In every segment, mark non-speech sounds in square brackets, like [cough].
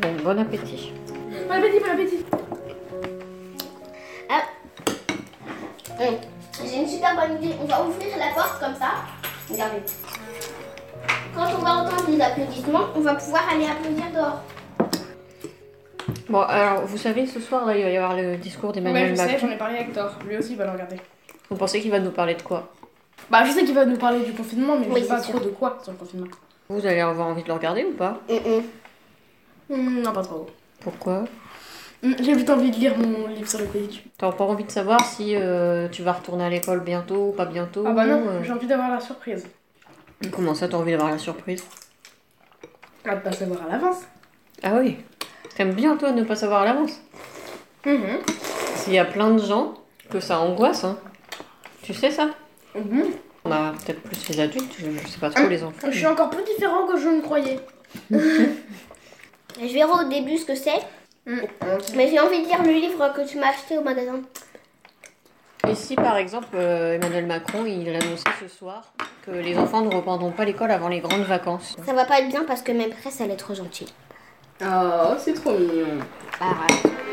bon appétit. Bon appétit, bon appétit. Ah. Hum, J'ai une super bonne idée. On va ouvrir la porte comme ça. Regardez. Quand on va entendre les applaudissements, on va pouvoir aller applaudir dehors. Bon, alors, vous savez, ce soir, là, il va y avoir le discours Ouais, d'Emmanuel je sais, Macron. j'en ai parlé avec Thor. Lui aussi, il va le regarder. Vous pensez qu'il va nous parler de quoi? Bah, je sais qu'il va nous parler du confinement, mais je Oui, sais pas c'est trop sûr. de quoi sur le confinement. Vous allez avoir envie de le regarder ou pas? Hum, hum. Hmm, non, pas trop. Pourquoi Hmm, J'ai plutôt envie de lire mon livre sur le Quidditch. T'as pas envie de savoir si euh, tu vas retourner à l'école bientôt ou pas bientôt Ah bah non, euh, j'ai envie d'avoir la surprise. Comment ça, t'as envie d'avoir la surprise Ah, de pas savoir à l'avance. Ah oui T'aimes bien, toi, ne pas savoir à l'avance Mhm. S'il y a plein de gens que ça angoisse, hein. Tu sais ça Mhm. On a peut-être plus les adultes, je, je sais pas trop les enfants. Je suis encore plus différent que je ne croyais. [laughs] Je verrai au début ce que c'est. Hmm. Mais j'ai envie de lire le livre que tu m'as acheté au magasin. Et si par exemple euh, Emmanuel Macron il annonçait ce soir que les enfants ne reprendront pas l'école avant les grandes vacances Ça va pas être bien parce que même presse, elle est trop gentille. Oh, c'est trop mignon. Arrête.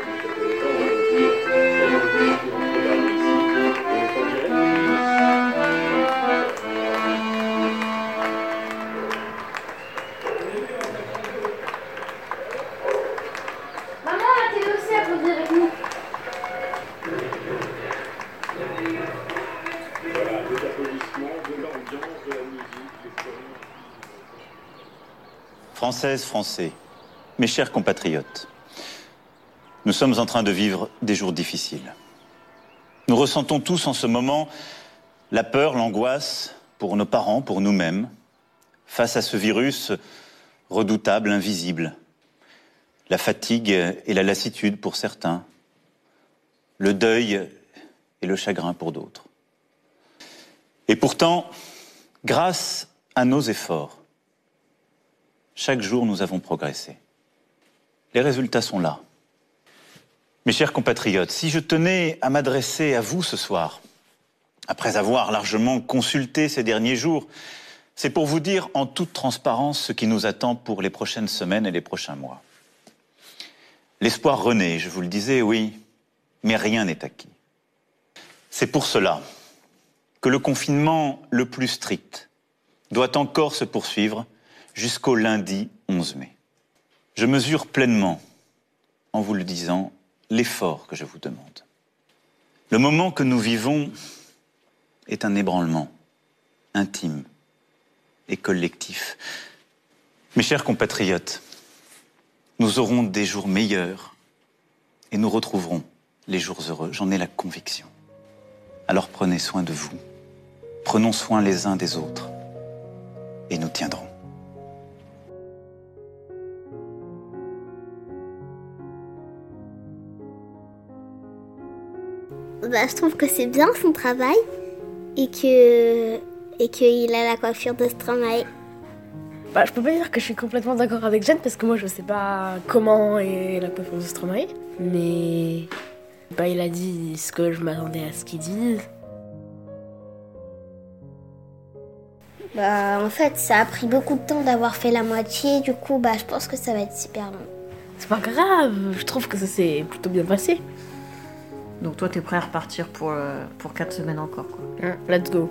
Françaises, Français, mes chers compatriotes, nous sommes en train de vivre des jours difficiles. Nous ressentons tous en ce moment la peur, l'angoisse pour nos parents, pour nous-mêmes, face à ce virus redoutable, invisible. La fatigue et la lassitude pour certains, le deuil et le chagrin pour d'autres. Et pourtant, grâce à nos efforts, chaque jour, nous avons progressé. Les résultats sont là. Mes chers compatriotes, si je tenais à m'adresser à vous ce soir, après avoir largement consulté ces derniers jours, c'est pour vous dire en toute transparence ce qui nous attend pour les prochaines semaines et les prochains mois. L'espoir renaît, je vous le disais, oui, mais rien n'est acquis. C'est pour cela que le confinement le plus strict doit encore se poursuivre jusqu'au lundi 11 mai. Je mesure pleinement, en vous le disant, l'effort que je vous demande. Le moment que nous vivons est un ébranlement intime et collectif. Mes chers compatriotes, nous aurons des jours meilleurs et nous retrouverons les jours heureux, j'en ai la conviction. Alors prenez soin de vous, prenons soin les uns des autres et nous tiendrons. Bah, je trouve que c'est bien son travail et que et qu'il a la coiffure de Stromae. Bah, je peux pas dire que je suis complètement d'accord avec Jeanne parce que moi je sais pas comment est la coiffure de Stromae. Mais. Bah, il a dit ce que je m'attendais à ce qu'il dise. Bah, en fait, ça a pris beaucoup de temps d'avoir fait la moitié. Du coup, bah, je pense que ça va être super long. C'est pas grave, je trouve que ça s'est plutôt bien passé. Donc toi t'es prêt à repartir pour, euh, pour 4 semaines encore quoi. Let's go.